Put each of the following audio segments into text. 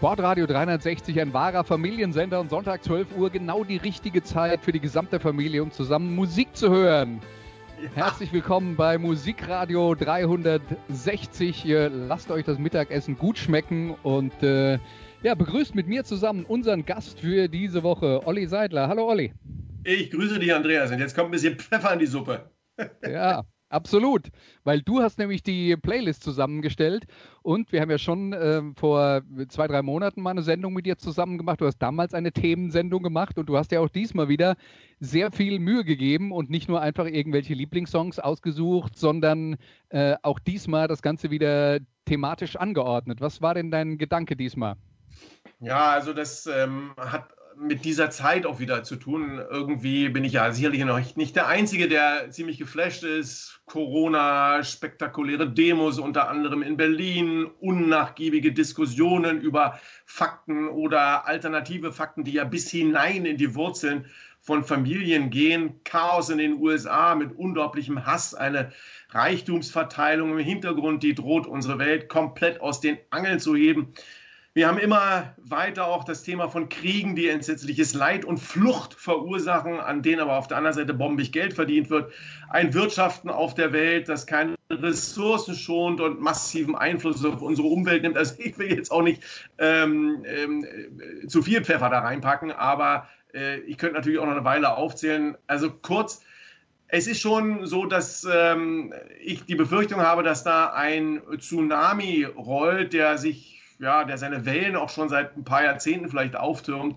Sportradio 360, ein wahrer Familiensender und Sonntag 12 Uhr, genau die richtige Zeit für die gesamte Familie, um zusammen Musik zu hören. Ja. Herzlich willkommen bei Musikradio 360. Ihr lasst euch das Mittagessen gut schmecken und äh, ja, begrüßt mit mir zusammen unseren Gast für diese Woche, Olli Seidler. Hallo Olli. Ich grüße dich, Andreas, und jetzt kommt ein bisschen Pfeffer in die Suppe. Ja, Absolut, weil du hast nämlich die Playlist zusammengestellt und wir haben ja schon äh, vor zwei, drei Monaten mal eine Sendung mit dir zusammen gemacht. Du hast damals eine Themensendung gemacht und du hast ja auch diesmal wieder sehr viel Mühe gegeben und nicht nur einfach irgendwelche Lieblingssongs ausgesucht, sondern äh, auch diesmal das Ganze wieder thematisch angeordnet. Was war denn dein Gedanke diesmal? Ja, also das ähm, hat mit dieser Zeit auch wieder zu tun. Irgendwie bin ich ja sicherlich noch nicht der Einzige, der ziemlich geflasht ist. Corona, spektakuläre Demos unter anderem in Berlin, unnachgiebige Diskussionen über Fakten oder alternative Fakten, die ja bis hinein in die Wurzeln von Familien gehen. Chaos in den USA mit unglaublichem Hass, eine Reichtumsverteilung im Hintergrund, die droht, unsere Welt komplett aus den Angeln zu heben. Wir haben immer weiter auch das Thema von Kriegen, die entsetzliches Leid und Flucht verursachen, an denen aber auf der anderen Seite bombig Geld verdient wird. Ein Wirtschaften auf der Welt, das keine Ressourcen schont und massiven Einfluss auf unsere Umwelt nimmt. Also ich will jetzt auch nicht ähm, ähm, zu viel Pfeffer da reinpacken, aber äh, ich könnte natürlich auch noch eine Weile aufzählen. Also kurz, es ist schon so, dass ähm, ich die Befürchtung habe, dass da ein Tsunami rollt, der sich ja, der seine Wellen auch schon seit ein paar Jahrzehnten vielleicht auftürmt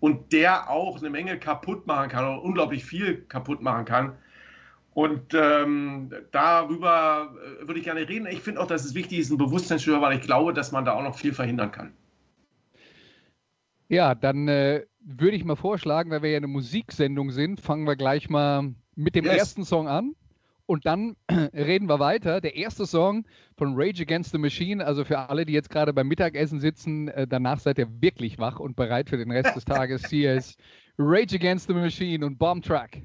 und der auch eine Menge kaputt machen kann oder unglaublich viel kaputt machen kann. Und ähm, darüber äh, würde ich gerne reden. Ich finde auch, dass es wichtig ist, ein Bewusstseinsschüler, weil ich glaube, dass man da auch noch viel verhindern kann. Ja, dann äh, würde ich mal vorschlagen, weil wir ja eine Musiksendung sind, fangen wir gleich mal mit dem yes. ersten Song an. Und dann reden wir weiter. Der erste Song von Rage Against the Machine, also für alle, die jetzt gerade beim Mittagessen sitzen, äh, danach seid ihr wirklich wach und bereit für den Rest des Tages. Hier ist Rage Against the Machine und Bomb Track.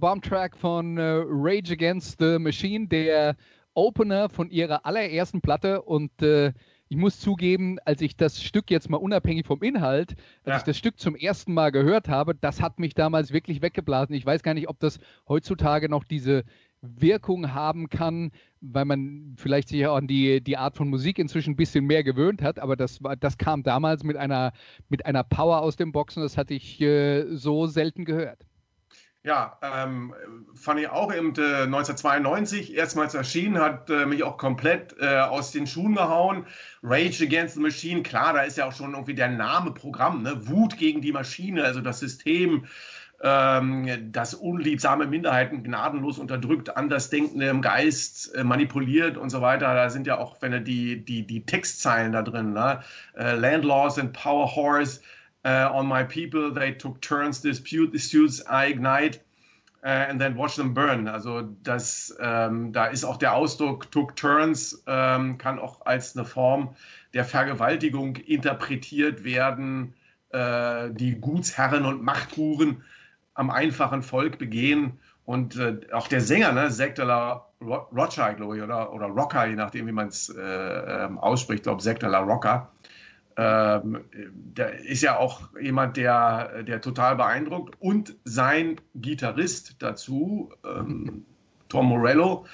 Das war Bomb Track von äh, Rage Against the Machine, der Opener von ihrer allerersten Platte und äh, ich muss zugeben, als ich das Stück jetzt mal unabhängig vom Inhalt, als ja. ich das Stück zum ersten Mal gehört habe, das hat mich damals wirklich weggeblasen. Ich weiß gar nicht, ob das heutzutage noch diese Wirkung haben kann, weil man vielleicht sich auch an die, die Art von Musik inzwischen ein bisschen mehr gewöhnt hat, aber das, das kam damals mit einer, mit einer Power aus dem Boxen, das hatte ich äh, so selten gehört. Ja, ähm, fand ich auch eben äh, 1992 erstmals erschienen, hat äh, mich auch komplett äh, aus den Schuhen gehauen. Rage Against the Machine, klar, da ist ja auch schon irgendwie der Name Programm, ne? Wut gegen die Maschine, also das System, ähm, das unliebsame Minderheiten gnadenlos unterdrückt, Andersdenkende im Geist äh, manipuliert und so weiter. Da sind ja auch, wenn er die, die, die Textzeilen da drin, ne? Äh, Landlaws and Power Horse uh, on my people. They took turns, dispute disputes, I ignite. Uh, and then watch them burn. Also das, ähm, da ist auch der Ausdruck took turns, ähm, kann auch als eine Form der Vergewaltigung interpretiert werden, äh, die Gutsherren und Machthuren am einfachen Volk begehen. Und äh, auch der Sänger, ne, Zack de la Rocha, glaube ich, oder, oder Rocker, je nachdem, wie man es äh, ähm, ausspricht, ich glaube Zack de la Rocker, ähm, der ist ja auch jemand, der, der total beeindruckt. Und sein Gitarrist dazu, ähm, Tom Morello,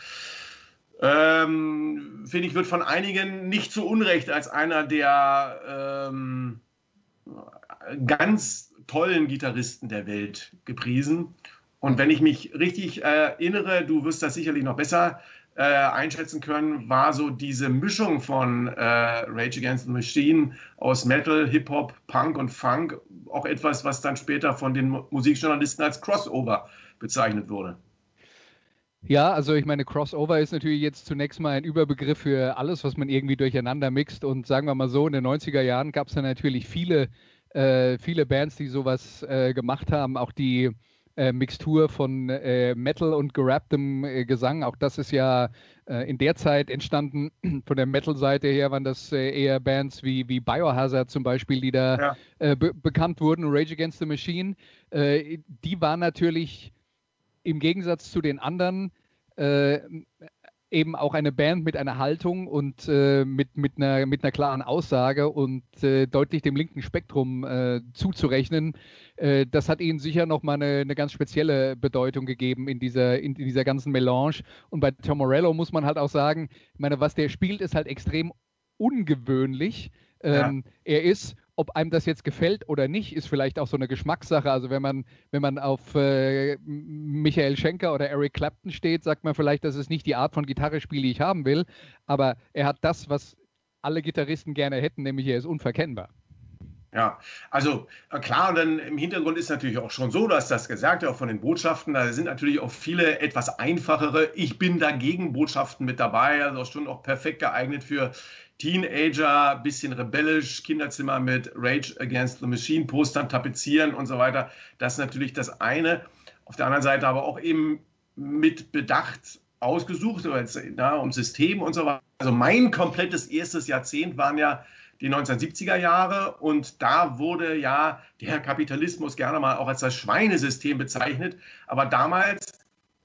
ähm, finde ich, wird von einigen nicht zu Unrecht als einer der ähm, ganz tollen Gitarristen der Welt gepriesen. Und wenn ich mich richtig erinnere, du wirst das sicherlich noch besser äh, einschätzen können, war so diese Mischung von äh, Rage Against the Machine aus Metal, Hip-Hop, Punk und Funk auch etwas, was dann später von den Musikjournalisten als Crossover bezeichnet wurde. Ja, also ich meine, Crossover ist natürlich jetzt zunächst mal ein Überbegriff für alles, was man irgendwie durcheinander mixt. Und sagen wir mal so, in den 90er Jahren gab es dann natürlich viele, äh, viele Bands, die sowas äh, gemacht haben. Auch die äh, Mixtur von äh, Metal und gerapptem äh, Gesang. Auch das ist ja äh, in der Zeit entstanden. Von der Metal-Seite her waren das äh, eher Bands wie, wie Biohazard zum Beispiel, die da ja. Äh, be bekannt wurden. Rage Against the Machine. die waren natürlich im Gegensatz zu den anderen eben auch eine Band mit einer Haltung und äh, mit, mit, einer, mit einer klaren Aussage und äh, deutlich dem linken Spektrum äh, zuzurechnen. Äh, das hat ihnen sicher nochmal eine, eine ganz spezielle Bedeutung gegeben in dieser, in, in, dieser ganzen Melange. Und bei Tom Morello muss man halt auch sagen, ich meine, was der spielt, ist halt extrem ungewöhnlich. Ähm, ja. Er ist ob einem das jetzt gefällt oder nicht, ist vielleicht auch so eine Geschmackssache. Also wenn man, wenn man auf äh, Michael Schenker oder Eric Clapton steht, sagt man vielleicht, das ist nicht die Art von Gitarrespiel, die ich haben will. Aber er hat das, was alle Gitarristen gerne hätten, nämlich er ist unverkennbar. Ja, also äh, klar, und dann im Hintergrund ist natürlich auch schon so, dass das gesagt auch von den Botschaften, da sind natürlich auch viele etwas einfachere Ich bin dagegen Botschaften mit dabei, also schon auch perfekt geeignet für Teenager, bisschen rebellisch, Kinderzimmer mit Rage Against the Machine Postern tapezieren und so weiter. Das ist natürlich das eine. Auf der anderen Seite aber auch eben mit Bedacht ausgesucht, na, um System und so weiter. Also mein komplettes erstes Jahrzehnt waren ja die 1970er Jahre und da wurde ja der Kapitalismus gerne mal auch als das Schweinesystem bezeichnet. Aber damals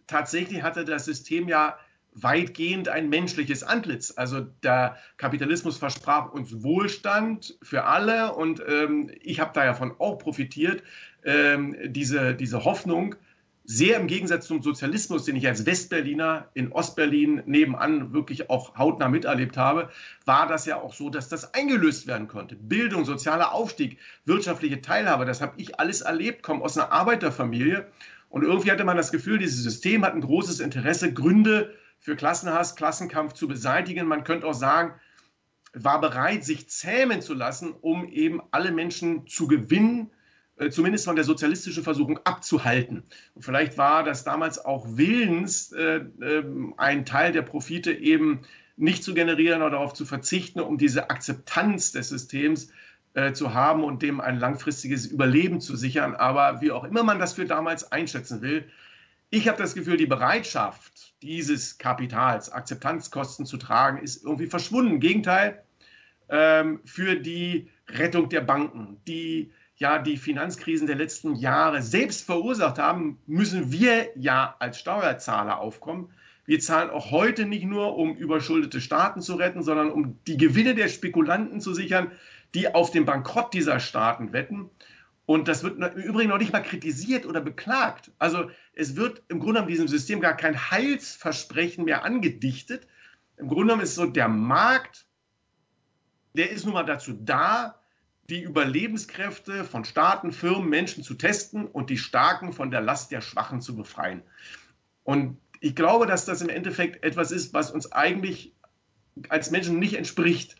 tatsächlich hatte das System ja weitgehend ein menschliches Antlitz. Also der Kapitalismus versprach uns Wohlstand für alle und ähm, ich habe da davon auch profitiert, ähm, diese, diese Hoffnung, sehr im Gegensatz zum Sozialismus, den ich als Westberliner in Ostberlin nebenan wirklich auch hautnah miterlebt habe, war das ja auch so, dass das eingelöst werden konnte. Bildung, sozialer Aufstieg, wirtschaftliche Teilhabe, das habe ich alles erlebt, komme aus einer Arbeiterfamilie. Und irgendwie hatte man das Gefühl, dieses System hat ein großes Interesse, Gründe für Klassenhass, Klassenkampf zu beseitigen. Man könnte auch sagen, war bereit, sich zähmen zu lassen, um eben alle Menschen zu gewinnen, zumindest von der sozialistischen Versuchung abzuhalten. Und vielleicht war das damals auch willens, äh, äh, einen Teil der Profite eben nicht zu generieren oder darauf zu verzichten, um diese Akzeptanz des Systems äh, zu haben und dem ein langfristiges Überleben zu sichern. Aber wie auch immer man das für damals einschätzen will, ich habe das Gefühl, die Bereitschaft dieses Kapitals, Akzeptanzkosten zu tragen, ist irgendwie verschwunden. Im Gegenteil, ähm, für die Rettung der Banken, die ja die Finanzkrisen der letzten Jahre selbst verursacht haben, müssen wir ja als Steuerzahler aufkommen. Wir zahlen auch heute nicht nur, um überschuldete Staaten zu retten, sondern um die Gewinne der Spekulanten zu sichern, die auf den Bankrott dieser Staaten wetten. Und das wird im Übrigen noch nicht mal kritisiert oder beklagt. Also es wird im Grunde genommen diesem System gar kein Heilsversprechen mehr angedichtet. Im Grunde genommen ist so der Markt, der ist nun mal dazu da, die Überlebenskräfte von Staaten, Firmen, Menschen zu testen und die Starken von der Last der Schwachen zu befreien. Und ich glaube, dass das im Endeffekt etwas ist, was uns eigentlich als Menschen nicht entspricht.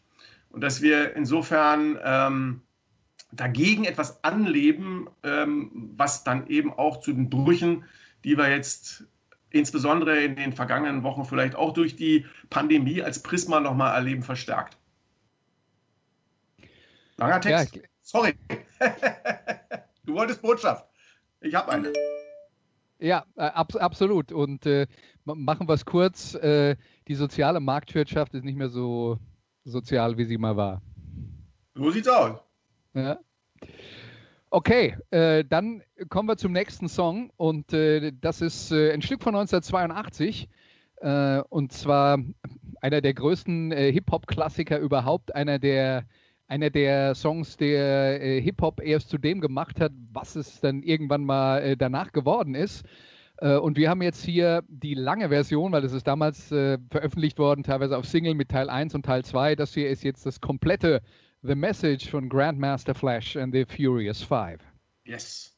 Und dass wir insofern ähm, dagegen etwas anleben, ähm, was dann eben auch zu den Brüchen, die wir jetzt insbesondere in den vergangenen Wochen vielleicht auch durch die Pandemie als Prisma nochmal erleben, verstärkt. Langer Text. Ja, Sorry. du wolltest Botschaft. Ich habe eine. Ja, äh, ab, absolut. Und äh, machen wir es kurz. Äh, die soziale Marktwirtschaft ist nicht mehr so sozial, wie sie mal war. So sieht's aus. Ja. Okay, äh, dann kommen wir zum nächsten Song und äh, das ist äh, ein Stück von 1982 und zwar einer der größten Hip-Hop-Klassiker überhaupt, einer der einer der Songs, der äh, Hip-Hop erst zu dem gemacht hat, was es dann irgendwann mal äh, danach geworden ist. Äh, und wir haben jetzt hier die lange Version, weil es ist damals äh, veröffentlicht worden, teilweise auf Single mit Teil 1 und Teil 2. Das hier ist jetzt das komplette The Message von Grandmaster Flash and the Furious Five. Yes.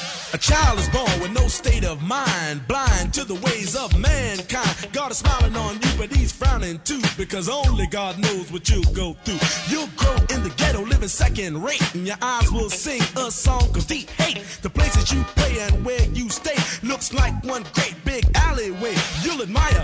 A child is born with no state of mind, blind to the ways of mankind. God is smiling on you, but he's frowning too, because only God knows what you'll go through. You'll grow in the ghetto, living second rate, and your eyes will sing a song of deep hate. The places you play and where you stay looks like one great big alleyway. You'll admire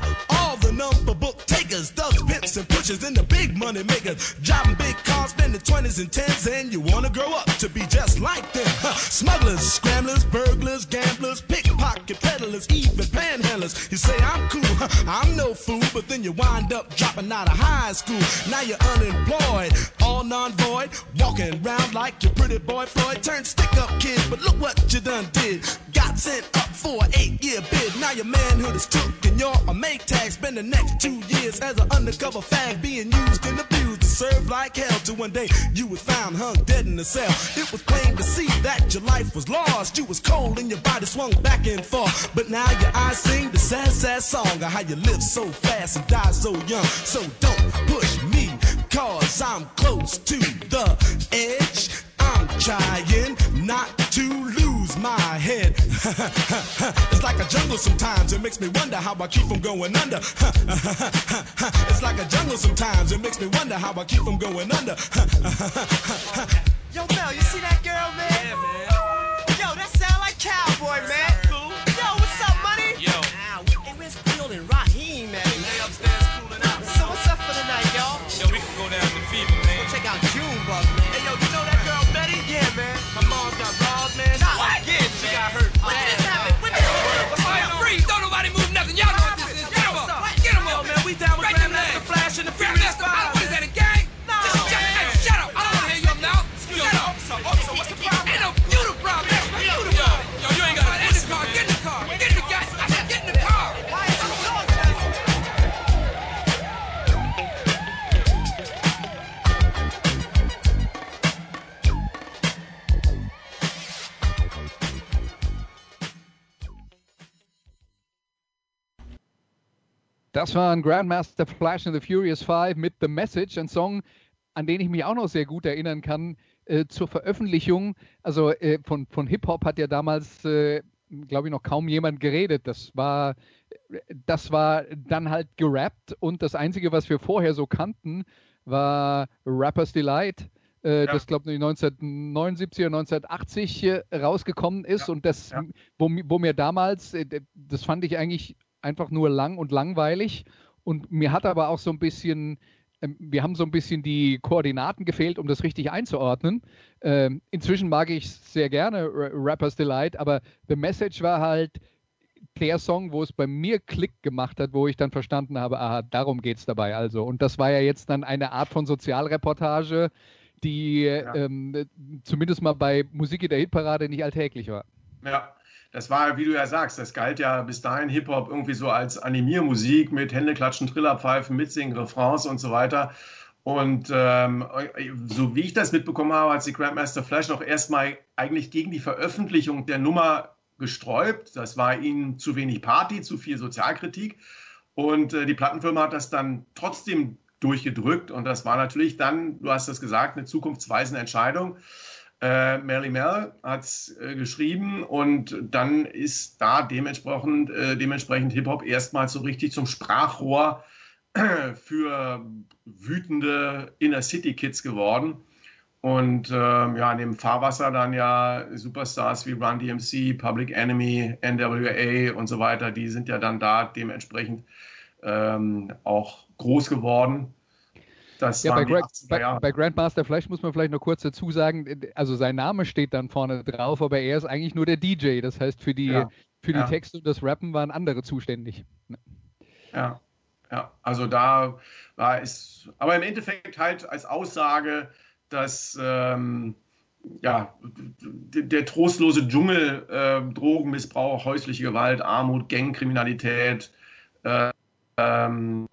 number book takers, thugs, pimps, and pushers, and the big money makers. Driving big cars, spending 20s and 10s, and you wanna grow up to be just like them. Huh. Smugglers, scramblers, burglars, gamblers, pickpocket peddlers, even panhandlers. You say I'm cool, huh, I'm no fool, but then you wind up dropping out of high school. Now you're unemployed, all non-void, walking around like your pretty boy Floyd. Turned stick-up kid, but look what you done did. Got sent up for an eight-year bid. Now your manhood is took and you're a make tag. Spend the next two years as an undercover fag, being used and abused to serve like hell. Till one day you was found hung dead in a cell. It was plain to see that your life was lost. You was cold and your body swung back and forth. But now your eyes sing the sad, sad song of how you live so fast and die so young. So don't push me, cause I'm close to the edge. I'm trying not to lose my head. it's like a jungle sometimes. It makes me wonder how I keep from going under. it's like a jungle sometimes. It makes me wonder how I keep from going under. Yo, Mel, you see that girl, man? Yeah, man. Yo, that sound like cowboy, man. Das war ein Grandmaster Flash and the Furious Five mit The Message, ein Song, an den ich mich auch noch sehr gut erinnern kann, äh, zur Veröffentlichung. Also äh, von, von Hip-Hop hat ja damals, äh, glaube ich, noch kaum jemand geredet. Das war, das war dann halt gerappt und das Einzige, was wir vorher so kannten, war Rapper's Delight. Äh, Ja. Das, glaube ich, 1979 oder 1980 äh, rausgekommen ist Ja, und das, ja. wo, wo mir damals, äh, das fand ich eigentlich einfach nur lang und langweilig. Und mir hat aber auch so ein bisschen, ähm, wir haben so ein bisschen die Koordinaten gefehlt, um das richtig einzuordnen. Ähm, inzwischen mag ich sehr gerne Rapper's Delight, aber The Message war halt der Song, wo es bei mir Klick gemacht hat, wo ich dann verstanden habe, aha, darum geht es dabei also. Und das war ja jetzt dann eine Art von Sozialreportage, die Ja. ähm, zumindest mal bei Musik in der Hitparade nicht alltäglich war. Ja, das war, wie du ja sagst, das galt ja bis dahin Hip-Hop irgendwie so als Animiermusik mit Händeklatschen, Trillerpfeifen, Mitsingen, Refrains und so weiter. Und ähm, so wie ich das mitbekommen habe, hat sich Grandmaster Flash auch erstmal eigentlich gegen die Veröffentlichung der Nummer gesträubt. Das war ihnen zu wenig Party, zu viel Sozialkritik. Und äh, die Plattenfirma hat das dann trotzdem durchgedrückt. Und das war natürlich dann, du hast das gesagt, eine zukunftsweisende Entscheidung. Äh, Mary Mel hat es äh, geschrieben und dann ist da dementsprechend, äh, dementsprechend Hip-Hop erstmal so richtig zum Sprachrohr für wütende Inner-City-Kids geworden. Und ähm, ja, neben Fahrwasser dann ja Superstars wie Run DMC, Public Enemy, NWA und so weiter, die sind ja dann da dementsprechend ähm, auch groß geworden. Das ja, bei, Greg, bei, bei, Grandmaster Flash muss man vielleicht noch kurz dazu sagen, also sein Name steht dann vorne drauf, aber er ist eigentlich nur der DJ. Das heißt, für die, ja. für die ja. Texte und das Rappen waren andere zuständig. Ja, ja, also da war es, aber im Endeffekt halt als Aussage, dass ähm, ja, der trostlose Dschungel, äh, Drogenmissbrauch, häusliche Gewalt, Armut, Gangkriminalität, äh, ähm,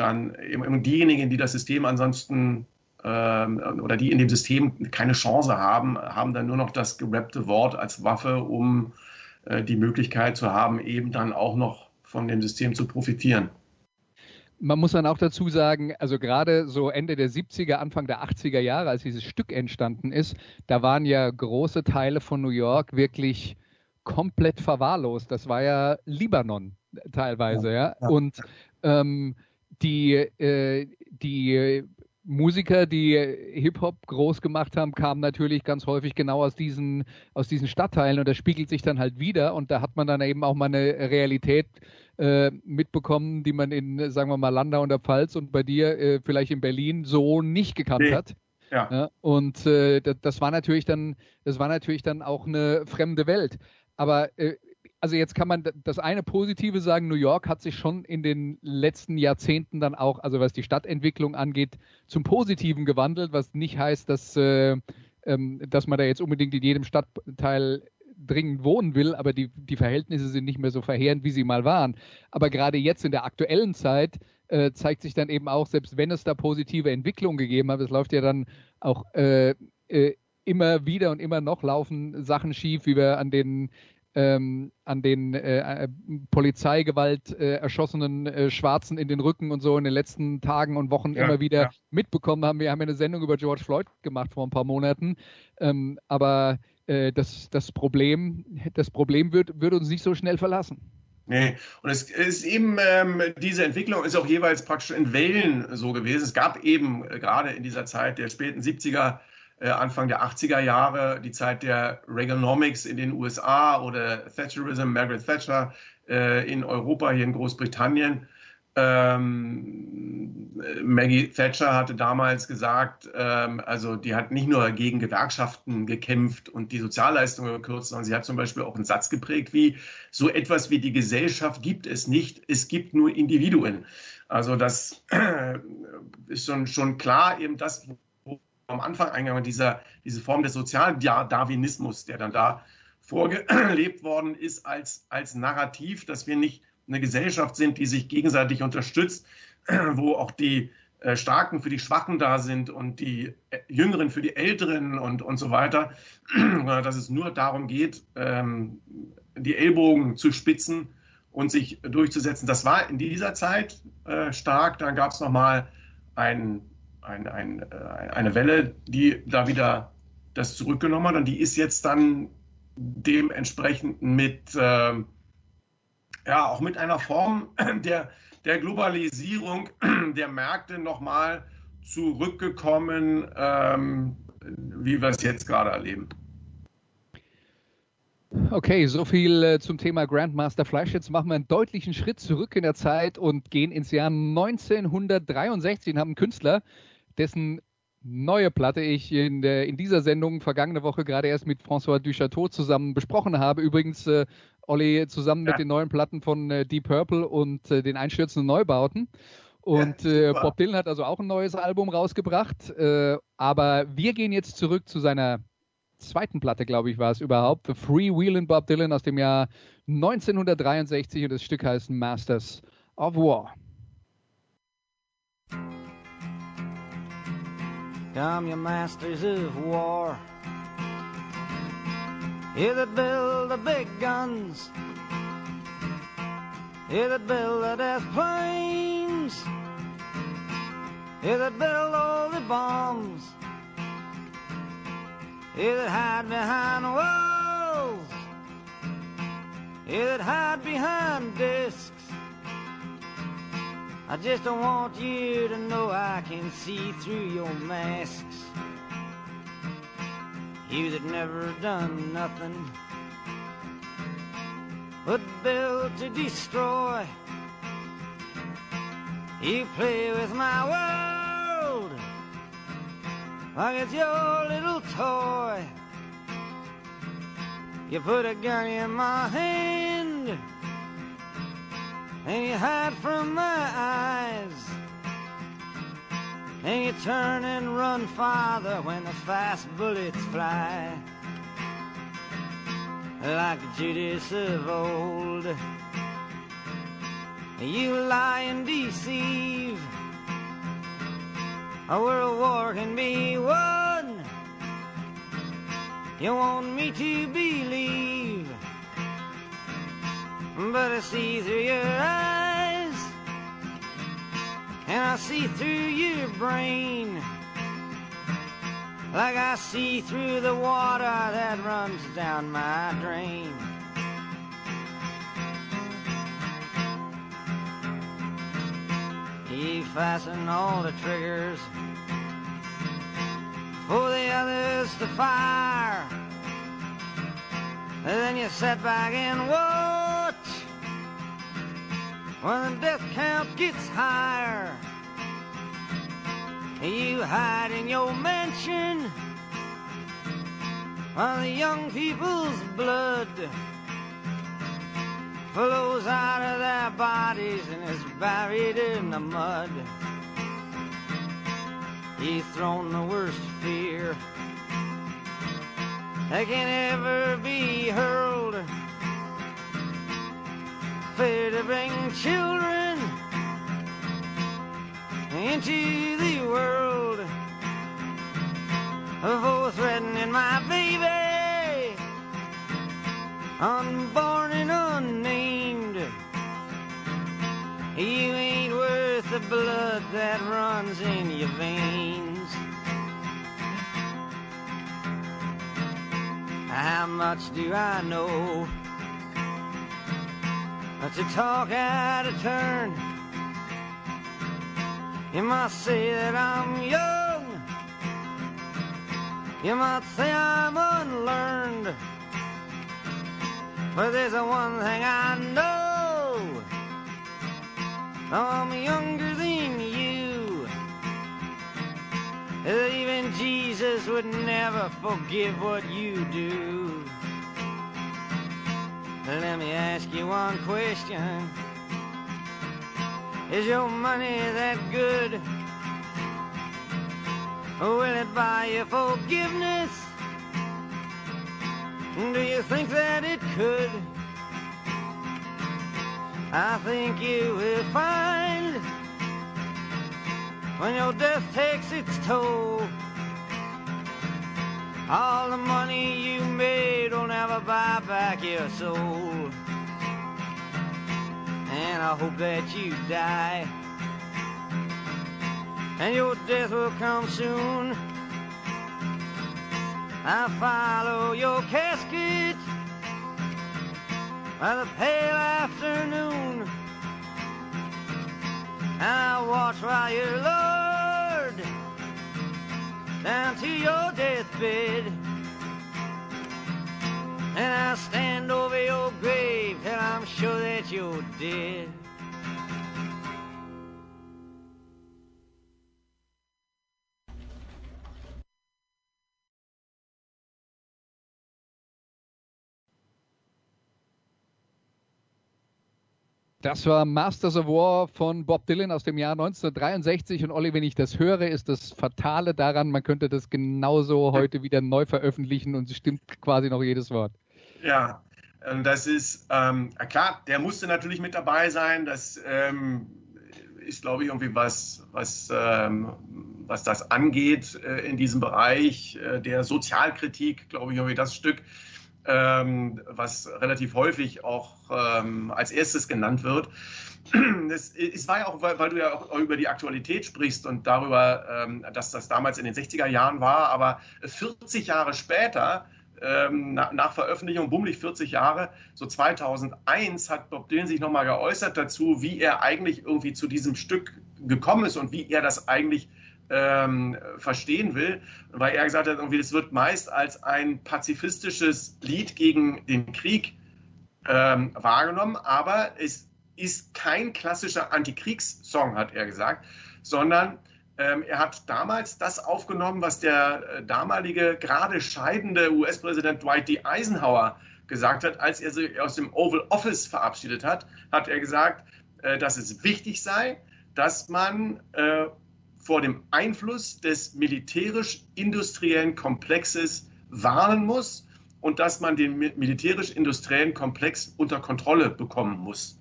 dann eben diejenigen, die das System ansonsten ähm, oder die in dem System keine Chance haben, haben dann nur noch das gerappte Wort als Waffe, um äh, die Möglichkeit zu haben, eben dann auch noch von dem System zu profitieren. Man muss dann auch dazu sagen, also gerade so Ende der 70er, Anfang der 80er Jahre, als dieses Stück entstanden ist, da waren ja große Teile von New York wirklich komplett verwahrlost. Das war ja Libanon teilweise, ja. ja. ja. Und ähm, die, äh, die Musiker, die Hip-Hop groß gemacht haben, kamen natürlich ganz häufig genau aus diesen, aus diesen Stadtteilen und das spiegelt sich dann halt wieder und da hat man dann eben auch mal eine Realität äh, mitbekommen, die man in, sagen wir mal, Landau und der Pfalz und bei dir äh, vielleicht in Berlin so nicht gekannt nee. hat. Ja. ja und äh, das, das, war natürlich dann, das war natürlich dann auch eine fremde Welt. Aber äh, also jetzt kann man das eine Positive sagen, New York hat sich schon in den letzten Jahrzehnten dann auch, also was die Stadtentwicklung angeht, zum Positiven gewandelt, was nicht heißt, dass, äh, ähm, dass man da jetzt unbedingt in jedem Stadtteil dringend wohnen will, aber die, die Verhältnisse sind nicht mehr so verheerend, wie sie mal waren. Aber gerade jetzt in der aktuellen Zeit äh, zeigt sich dann eben auch, selbst wenn es da positive Entwicklungen gegeben hat, es läuft ja dann auch äh, äh, immer wieder und immer noch laufen Sachen schief, wie wir an den ähm, an den äh, äh, Polizeigewalt äh, erschossenen äh, Schwarzen in den Rücken und so in den letzten Tagen und Wochen ja, immer wieder ja. mitbekommen haben. Wir haben ja eine Sendung über George Floyd gemacht vor ein paar Monaten, ähm, aber äh, das, das Problem, das Problem wird, wird uns nicht so schnell verlassen. Nee, und es ist eben, ähm, diese Entwicklung ist auch jeweils praktisch in Wellen so gewesen. Es gab eben äh, gerade in dieser Zeit der späten 70er äh, Anfang der 80er Jahre, die Zeit der Reaganomics in den USA oder Thatcherism, Margaret Thatcher äh, in Europa, hier in Großbritannien. Ähm, Maggie Thatcher hatte damals gesagt, ähm, also die hat nicht nur gegen Gewerkschaften gekämpft und die Sozialleistungen gekürzt, sondern sie hat zum Beispiel auch einen Satz geprägt wie, so etwas wie die Gesellschaft gibt es nicht, es gibt nur Individuen. Also das äh, ist schon, schon klar eben das, am Anfang eingegangen, dieser, diese Form des Sozialdarwinismus, der dann da vorgelebt worden ist als, als Narrativ, dass wir nicht eine Gesellschaft sind, die sich gegenseitig unterstützt, wo auch die äh, Starken für die Schwachen da sind und die äh, Jüngeren für die Älteren und, und so weiter, dass es nur darum geht, ähm, die Ellbogen zu spitzen und sich durchzusetzen. Das war in dieser Zeit äh, stark. Dann gab es nochmal ein ein, ein, äh, eine Welle, die da wieder das zurückgenommen hat und die ist jetzt dann dementsprechend mit, äh, ja, auch mit einer Form der, der Globalisierung der Märkte nochmal zurückgekommen, ähm, wie wir es jetzt gerade erleben. Okay, so viel äh, zum Thema Grandmaster Flash. Jetzt machen wir einen deutlichen Schritt zurück in der Zeit und gehen ins Jahr 1963 und haben einen Künstler, dessen neue Platte ich in, der, in dieser Sendung vergangene Woche gerade erst mit François Duchateau zusammen besprochen habe. Übrigens, äh, Olli, zusammen ja. mit den neuen Platten von äh, Deep Purple und äh, den einstürzenden Neubauten. Und ja, äh, Bob Dylan hat also auch ein neues Album rausgebracht. Äh, aber wir gehen jetzt zurück zu seiner zweiten Platte, glaube ich, war es überhaupt. The Free Wheelin' Bob Dylan aus dem Jahr 1963 und das Stück heißt Masters of War. Come, you masters of war. You that build the big guns. You that build the death planes. You that build all the bombs. You that hide behind walls. You that hide behind discs. I just don't want you to know I can see through your masks. You that never done nothing but build to destroy. You play with my world like it's your little toy. You put a gun in my hand and you hide from my eyes. And you turn and run farther when the fast bullets fly. Like Judas of old, you lie and deceive. A world war can be won. You want me to believe, but I see through your eyes, and I see through your brain, like I see through the water that runs down my drain. You fasten all the triggers for the others to fire. And then you sit back and watch when the death count gets higher. You hide in your mansion while the young people's blood flows out of their bodies and is buried in the mud. You've thrown the worst fear that can ever be hurled. To bring children into the world. For threatening my baby, unborn and unnamed. You ain't worth the blood that runs in your veins. How much do I know? But to talk out of turn. You might say that I'm young. You might say I'm unlearned. But there's one thing I know. I'm younger than you. Even Jesus would never forgive what you do. Let me ask you one question. Is your money that good? Will it buy you forgiveness? Do you think that it could? I think you will find when your death takes its toll. All the money you made will never buy back your soul. And I hope that you die. And your death will come soon. I follow your casket by the pale afternoon. I watch while you're lowered down to your And I stand over your grave till I'm sure that you're dead. Das war Masters of War von Bob Dylan aus dem Jahr 1963. Und Olli, wenn ich das höre, ist das Fatale daran, man könnte das genauso heute wieder neu veröffentlichen und es stimmt quasi noch jedes Wort. Ja, ähm, das ist, ähm, klar, der musste natürlich mit dabei sein. Das ähm, ist, glaube ich, irgendwie was, was, ähm, was das angeht äh, in diesem Bereich äh, der Sozialkritik, glaube ich, irgendwie das Stück, ähm, was relativ häufig auch ähm, als erstes genannt wird. Es, es war ja auch, weil, weil, du ja auch über die Aktualität sprichst und darüber, ähm, dass das damals in den 60er Jahren war, aber 40 Jahre später ähm, nach, nach Veröffentlichung, bummelig 40 Jahre, so 2001 hat Bob Dylan sich nochmal geäußert dazu, wie er eigentlich irgendwie zu diesem Stück gekommen ist und wie er das eigentlich ähm, verstehen will, weil er gesagt hat, irgendwie, das wird meist als ein pazifistisches Lied gegen den Krieg ähm, wahrgenommen, aber es ist kein klassischer Antikriegssong, hat er gesagt, sondern ähm, er hat damals das aufgenommen, was der äh, damalige gerade scheidende US-Präsident Dwight D. Eisenhower gesagt hat, als er sich aus dem Oval Office verabschiedet hat, hat er gesagt, äh, dass es wichtig sei, dass man äh, vor dem Einfluss des militärisch-industriellen Komplexes warnen muss und dass man den militärisch-industriellen Komplex unter Kontrolle bekommen muss.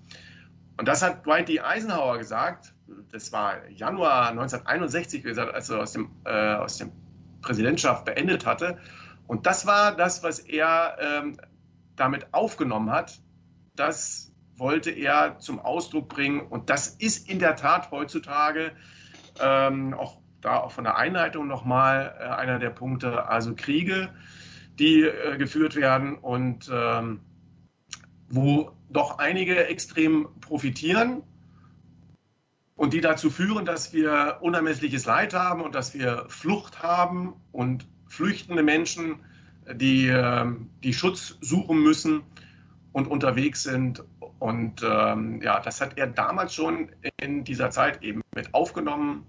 Und das hat Dwight D. Eisenhower gesagt, das war Januar 1961, wie gesagt, als er aus dem, äh, aus dem Präsidentschaft beendet hatte. Und das war das, was er ähm, damit aufgenommen hat. Das wollte er zum Ausdruck bringen. Und das ist in der Tat heutzutage ähm, auch da auch von der Einleitung nochmal äh, einer der Punkte. Also Kriege, die äh, geführt werden und ähm, wo doch einige extrem profitieren und die dazu führen, dass wir unermessliches Leid haben und dass wir Flucht haben und flüchtende Menschen, die, ähm, die Schutz suchen müssen und unterwegs sind. Und ähm, ja, das hat er damals schon in dieser Zeit eben mit aufgenommen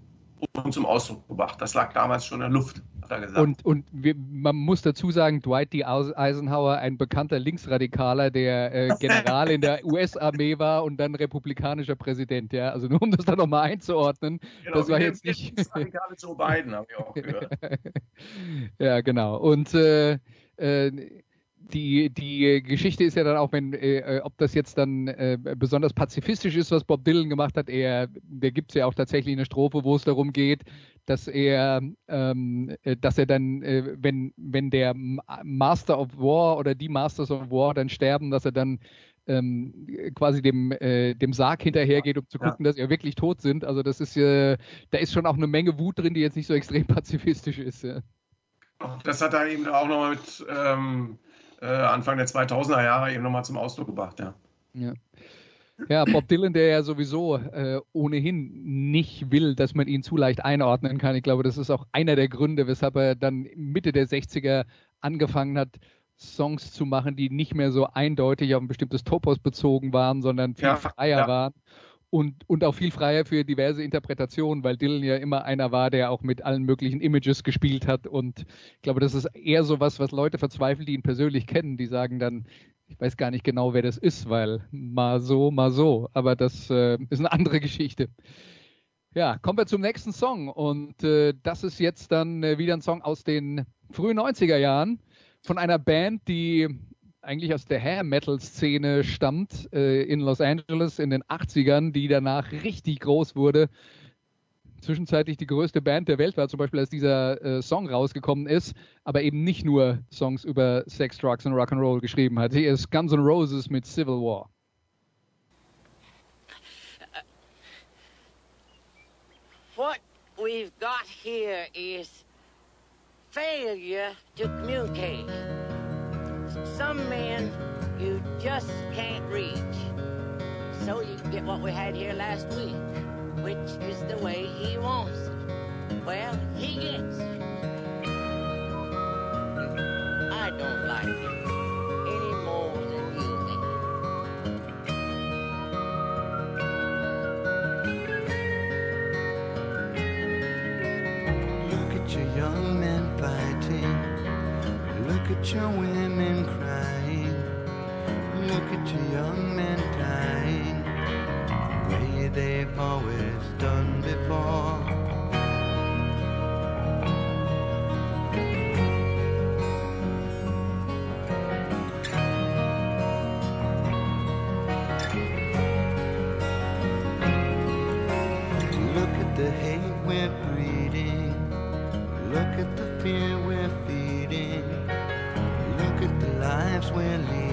und zum Ausdruck gebracht. Das lag damals schon in der Luft, hat er gesagt. Und, und wir, man muss dazu sagen, Dwight D. Eisenhower, ein bekannter Linksradikaler, der äh, General in der US-Armee war und dann republikanischer Präsident. Ja, also nur um das da nochmal einzuordnen. Genau, das war jetzt nicht. Linksradikale Joe Biden, haben wir auch gehört. ja, genau. Und äh, äh, die, die Geschichte ist ja dann auch, wenn, äh, ob das jetzt dann äh, besonders pazifistisch ist, was Bob Dylan gemacht hat. Er, da gibt es ja auch tatsächlich eine Strophe, wo es darum geht, dass er, ähm, äh, dass er dann, äh, wenn, wenn der Master of War oder die Masters of War dann sterben, dass er dann ähm, quasi dem, äh, dem Sarg hinterhergeht, um zu Ja. gucken, dass sie wirklich tot sind. Also das ist, äh, da ist schon auch eine Menge Wut drin, die jetzt nicht so extrem pazifistisch ist. Ja. Das hat er eben auch nochmal mit ähm, äh, Anfang der 2000er Jahre eben nochmal zum Ausdruck gebracht. Ja. Ja. Ja, Bob Dylan, der ja sowieso äh, ohnehin nicht will, dass man ihn zu leicht einordnen kann. Ich glaube, das ist auch einer der Gründe, weshalb er dann Mitte der 60er angefangen hat, Songs zu machen, die nicht mehr so eindeutig auf ein bestimmtes Topos bezogen waren, sondern viel Ja, freier ja. waren. Und, und auch viel freier für diverse Interpretationen, weil Dylan ja immer einer war, der auch mit allen möglichen Images gespielt hat. Und ich glaube, das ist eher so was, was Leute verzweifeln, die ihn persönlich kennen. Die sagen dann, ich weiß gar nicht genau, wer das ist, weil mal so, mal so. Aber das äh, ist eine andere Geschichte. Ja, kommen wir zum nächsten Song. Und äh, das ist jetzt dann äh, wieder ein Song aus den frühen 90er Jahren von einer Band, die eigentlich aus der Hair Metal Szene stammt äh, in Los Angeles in den 80ern, die danach richtig groß wurde. Zwischenzeitlich die größte Band der Welt war, zum Beispiel als dieser äh, Song rausgekommen ist, aber eben nicht nur Songs über Sex, Drugs und Rock'n'Roll geschrieben hat. Hier ist Guns N' Roses mit Civil War. What we've got here is failure to communicate. Some men you just can't reach. So you get what we had here last week, which is the way he wants. Well, he gets. I don't like it at your women crying. Look at your young men dying. The way they've always done before. Look at the hate we're breeding. Look at the fear lives when leaving.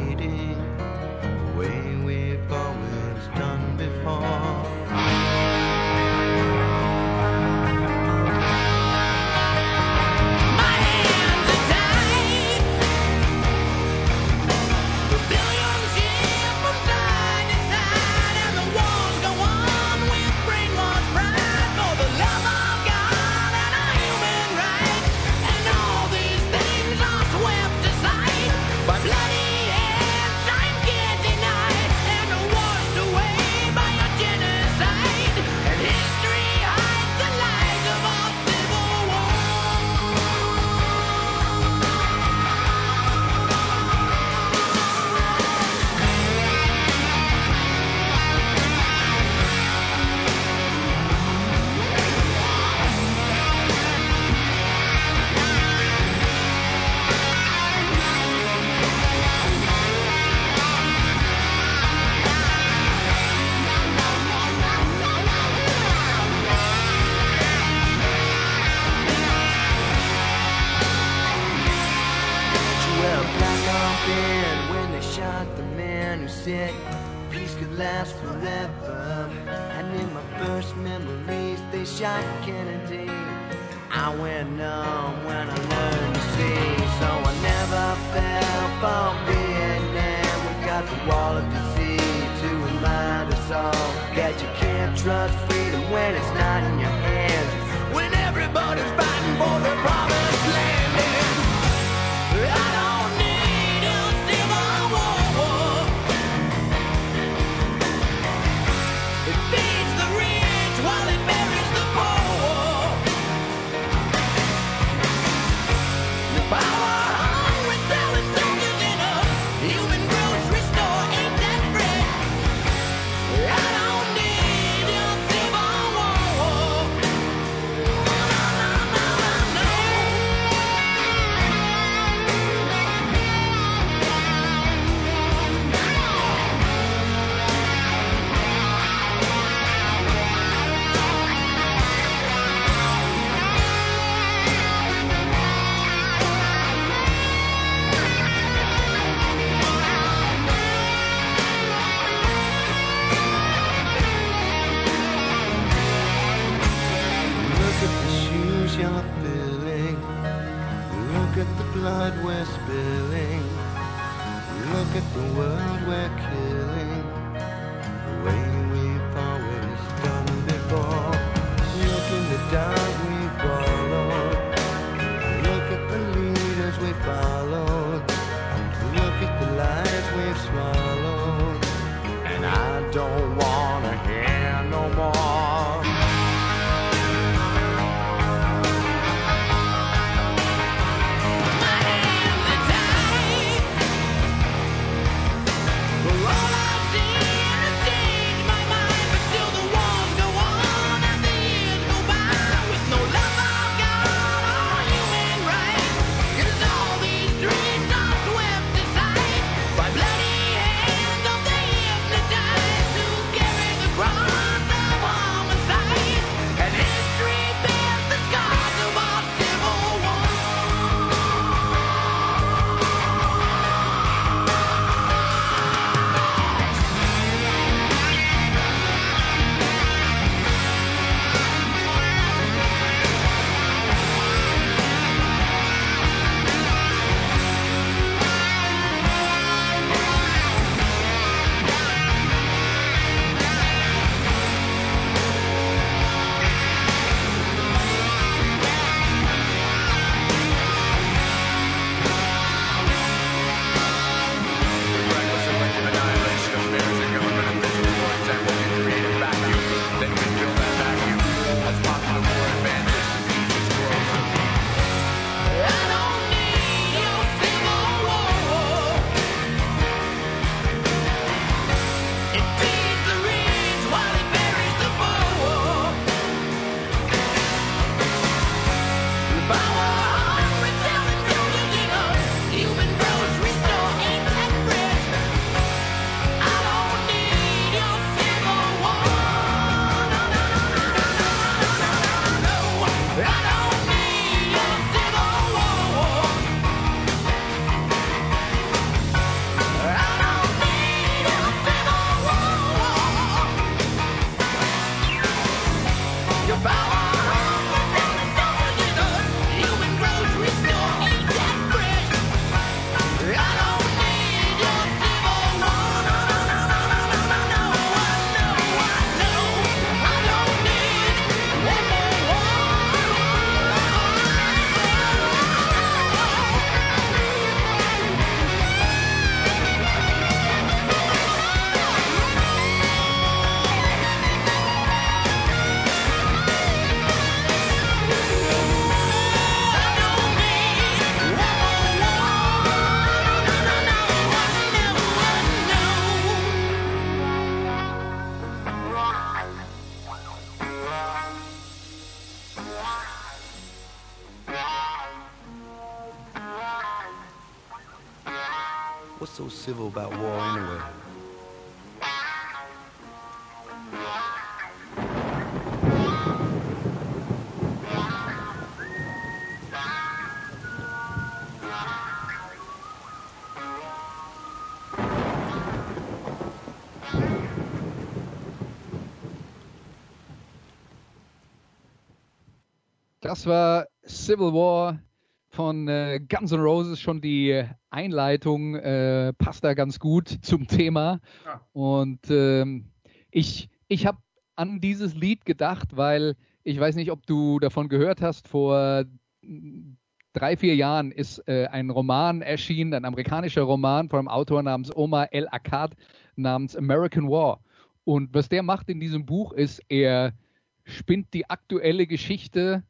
Das war Civil War von äh, Guns N' Roses. Schon die Einleitung äh, passt da ganz gut zum Thema. Ja. Und ähm, ich, ich habe an dieses Lied gedacht, weil ich weiß nicht, ob du davon gehört hast, vor drei, vier Jahren ist äh, ein Roman erschienen, ein amerikanischer Roman von einem Autor namens Omar El Akkad namens American War. Und was der macht in diesem Buch ist, er spinnt die aktuelle Geschichte,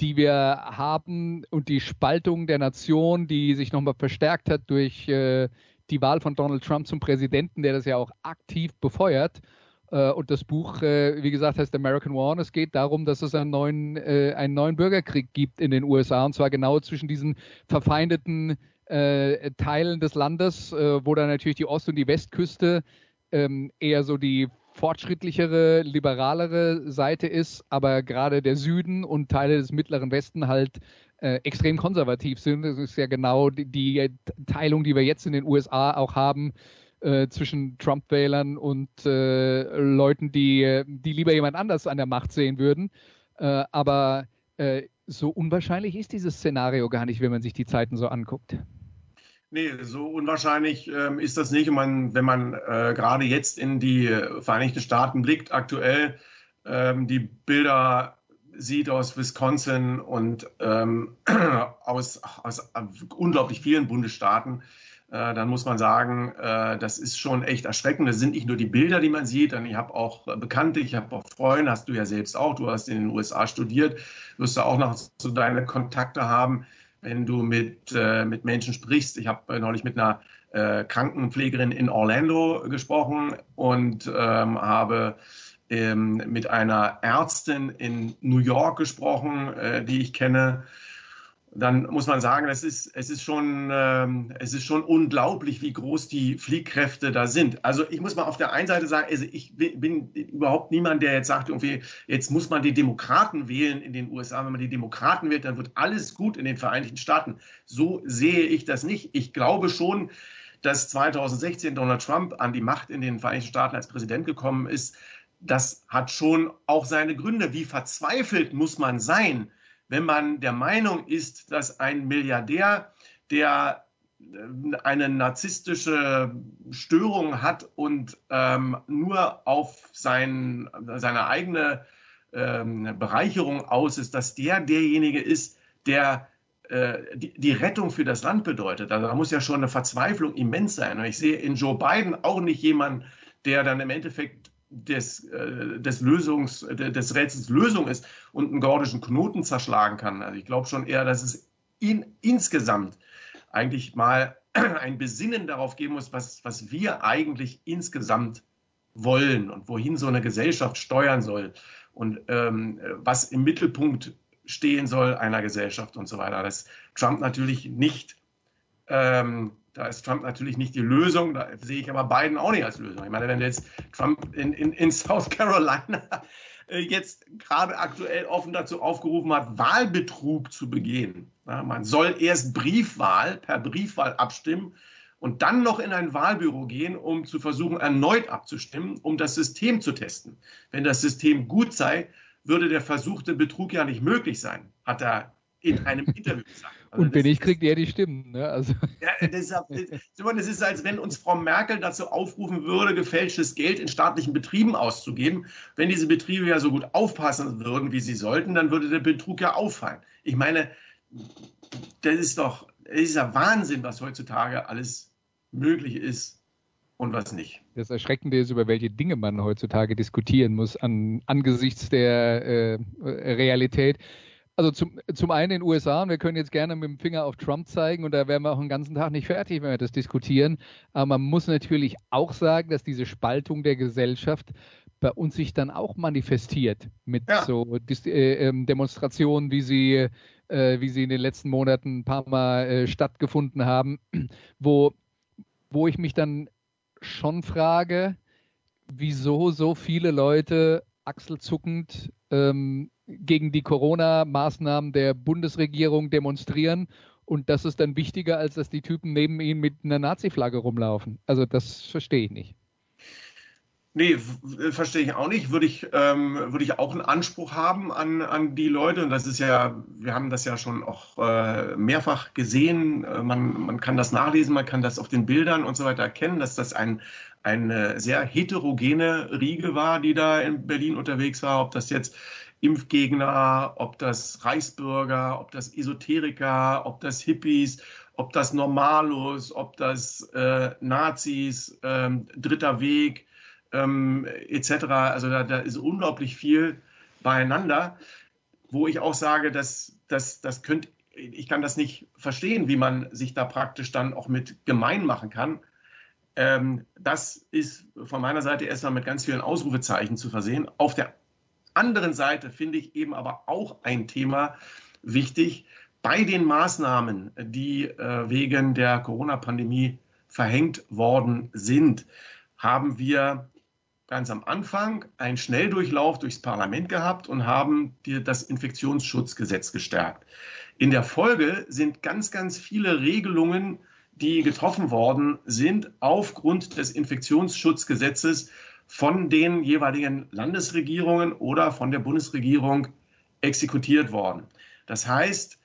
die wir haben und die Spaltung der Nation, die sich nochmal verstärkt hat durch äh, die Wahl von Donald Trump zum Präsidenten, der das ja auch aktiv befeuert. Äh, und das Buch, äh, wie gesagt, heißt American War. Und es geht darum, dass es einen neuen, äh, einen neuen Bürgerkrieg gibt in den USA. Und zwar genau zwischen diesen verfeindeten äh, Teilen des Landes, äh, wo dann natürlich die Ost- und die Westküste ähm, eher so die fortschrittlichere, liberalere Seite ist, aber gerade der Süden und Teile des mittleren Westen halt äh, extrem konservativ sind. Das ist ja genau die, die Teilung, die wir jetzt in den USA auch haben äh, zwischen Trump-Wählern und äh, Leuten, die, die lieber jemand anders an der Macht sehen würden. Äh, aber äh, so unwahrscheinlich ist dieses Szenario gar nicht, wenn man sich die Zeiten so anguckt. Nee, so unwahrscheinlich ähm, ist das nicht. Und man, wenn man äh, gerade jetzt in die Vereinigten Staaten blickt, aktuell ähm, die Bilder sieht aus Wisconsin und ähm, aus, aus unglaublich vielen Bundesstaaten, äh, dann muss man sagen, äh, das ist schon echt erschreckend. Das sind nicht nur die Bilder, die man sieht. Ich habe auch Bekannte, ich habe auch Freunde, hast du ja selbst auch. Du hast in den USA studiert, wirst du auch noch so deine Kontakte haben wenn du mit, äh, mit Menschen sprichst. Ich habe neulich mit einer äh, Krankenpflegerin in Orlando gesprochen und ähm, habe ähm, mit einer Ärztin in New York gesprochen, äh, die ich kenne dann muss man sagen, es ist, es ist, schon, ähm, es ist schon unglaublich, wie groß die Fliehkräfte da sind. Also ich muss mal auf der einen Seite sagen, also ich bin, bin überhaupt niemand, der jetzt sagt, irgendwie, jetzt muss man die Demokraten wählen in den USA. Wenn man die Demokraten wählt, dann wird alles gut in den Vereinigten Staaten. So sehe ich das nicht. Ich glaube schon, dass 2016 Donald Trump an die Macht in den Vereinigten Staaten als Präsident gekommen ist. Das hat schon auch seine Gründe. Wie verzweifelt muss man sein? Wenn man der Meinung ist, dass ein Milliardär, der äh, eine narzisstische Störung hat und ähm, nur auf sein, seine eigene ähm, Bereicherung aus ist, dass der derjenige ist, der äh, die, die, Rettung für das Land bedeutet. Also da muss ja schon eine Verzweiflung immens sein. Und ich sehe in Joe Biden auch nicht jemanden, der dann im Endeffekt des, äh, des, Lösungs, des Rätsels Lösung ist und einen gordischen Knoten zerschlagen kann. Also ich glaube schon eher, dass es in, insgesamt eigentlich mal ein Besinnen darauf geben muss, was, was wir eigentlich insgesamt wollen und wohin so eine Gesellschaft steuern soll und ähm, was im Mittelpunkt stehen soll einer Gesellschaft und so weiter. Dass Trump natürlich nicht ähm, da ist Trump natürlich nicht die Lösung, da sehe ich aber Biden auch nicht als Lösung. Ich meine, wenn jetzt Trump in, in, in South Carolina äh, jetzt gerade aktuell offen dazu aufgerufen hat, Wahlbetrug zu begehen. Ja, man soll erst Briefwahl per Briefwahl abstimmen und dann noch in ein Wahlbüro gehen, um zu versuchen, erneut abzustimmen, um das System zu testen. Wenn das System gut sei, würde der versuchte Betrug ja nicht möglich sein, hat er in einem Interview gesagt. Also und wenn ich kriegt er die Stimmen. Ne? Also. Ja, deshalb, das ist, als wenn uns Frau Merkel dazu aufrufen würde, gefälschtes Geld in staatlichen Betrieben auszugeben. Wenn diese Betriebe ja so gut aufpassen würden, wie sie sollten, dann würde der Betrug ja auffallen. Ich meine, das ist doch, das ist ja Wahnsinn, was heutzutage alles möglich ist und was nicht. Das Erschreckende ist, über welche Dinge man heutzutage diskutieren muss an, angesichts der äh, Realität. Also zum, zum einen in den USA, und wir können jetzt gerne mit dem Finger auf Trump zeigen, und da wären wir auch den ganzen Tag nicht fertig, wenn wir das diskutieren. Aber man muss natürlich auch sagen, dass diese Spaltung der Gesellschaft bei uns sich dann auch manifestiert mit ja. so äh, ähm, Demonstrationen, wie sie, äh, wie sie in den letzten Monaten ein paar Mal äh, stattgefunden haben, wo, wo ich mich dann schon frage, wieso so viele Leute achselzuckend ähm, gegen die Corona-Maßnahmen der Bundesregierung demonstrieren. Und das ist dann wichtiger, als dass die Typen neben ihnen mit einer Nazi-Flagge rumlaufen. Also das verstehe ich nicht. Nee, verstehe ich auch nicht. Würde ich, ähm, würde ich auch einen Anspruch haben an, an die Leute. Und das ist ja, wir haben das ja schon auch äh, mehrfach gesehen. Äh, Man, man kann das nachlesen, man kann das auf den Bildern und so weiter erkennen, dass das ein, eine sehr heterogene Riege war, die da in Berlin unterwegs war. Ob das jetzt Impfgegner, ob das Reichsbürger, ob das Esoteriker, ob das Hippies, ob das Normalos, ob das äh, Nazis, ähm, Dritter Weg ähm, etc. Also da, da ist unglaublich viel beieinander, wo ich auch sage, dass, dass das könnt, ich kann das nicht verstehen, wie man sich da praktisch dann auch mit gemein machen kann. Ähm, das ist von meiner Seite erstmal mit ganz vielen Ausrufezeichen zu versehen. Auf der anderen Seite finde ich eben aber auch ein Thema wichtig. Bei den Maßnahmen, die äh, wegen der Corona-Pandemie verhängt worden sind, haben wir ganz am Anfang einen Schnelldurchlauf durchs Parlament gehabt und haben das Infektionsschutzgesetz gestärkt. In der Folge sind ganz, ganz viele Regelungen, die getroffen worden sind, aufgrund des Infektionsschutzgesetzes von den jeweiligen Landesregierungen oder von der Bundesregierung exekutiert worden. Das heißt,